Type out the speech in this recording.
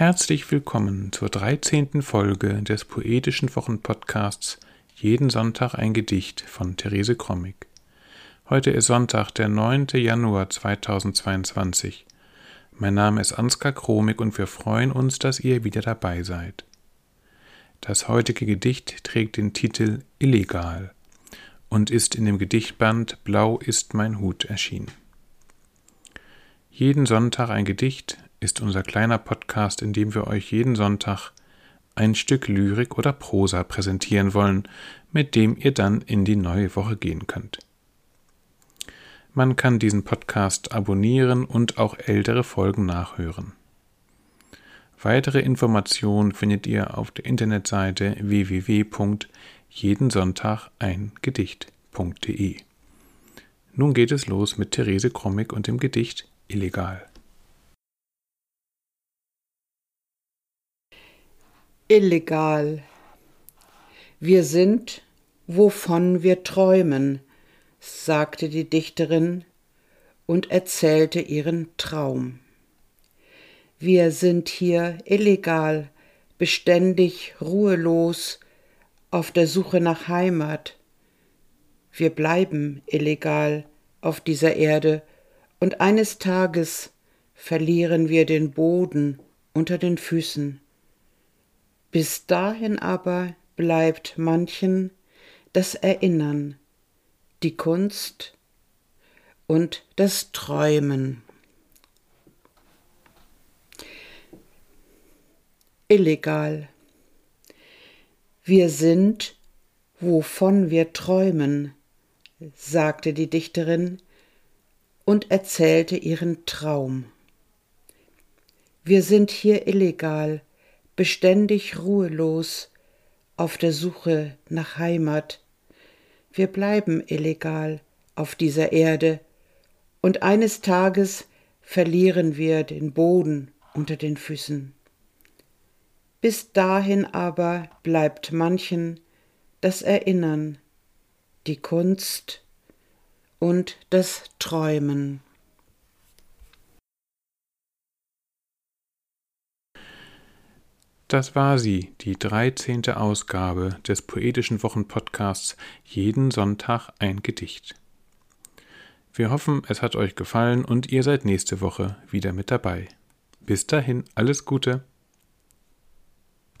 Herzlich willkommen zur 13. Folge des Poetischen Wochenpodcasts Jeden Sonntag ein Gedicht von Therese Krommig. Heute ist Sonntag, der 9. Januar 2022. Mein Name ist Ansgar Kromig und wir freuen uns, dass ihr wieder dabei seid. Das heutige Gedicht trägt den Titel Illegal und ist in dem Gedichtband Blau ist mein Hut erschienen. Jeden Sonntag ein Gedicht ist unser kleiner Podcast, in dem wir euch jeden Sonntag ein Stück Lyrik oder Prosa präsentieren wollen, mit dem ihr dann in die neue Woche gehen könnt. Man kann diesen Podcast abonnieren und auch ältere Folgen nachhören. Weitere Informationen findet ihr auf der Internetseite www.jedensonntag-ein-gedicht.de. Nun geht es los mit Therese Krommig und dem Gedicht Illegal. Illegal. Wir sind, wovon wir träumen, sagte die Dichterin und erzählte ihren Traum. Wir sind hier illegal, beständig ruhelos, auf der Suche nach Heimat. Wir bleiben illegal auf dieser Erde, und eines Tages verlieren wir den Boden unter den Füßen. Bis dahin aber bleibt manchen das Erinnern die Kunst und das Träumen. Illegal. Wir sind, wovon wir träumen, sagte die Dichterin und erzählte ihren Traum. Wir sind hier illegal, beständig ruhelos, auf der Suche nach Heimat, wir bleiben illegal auf dieser Erde, und eines Tages verlieren wir den Boden unter den Füßen. Bis dahin aber bleibt manchen das Erinnern, die Kunst und das Träumen. Das war sie, die 13. Ausgabe des Poetischen Wochenpodcasts Jeden Sonntag ein Gedicht. Wir hoffen, es hat euch gefallen und ihr seid nächste Woche wieder mit dabei. Bis dahin, alles Gute.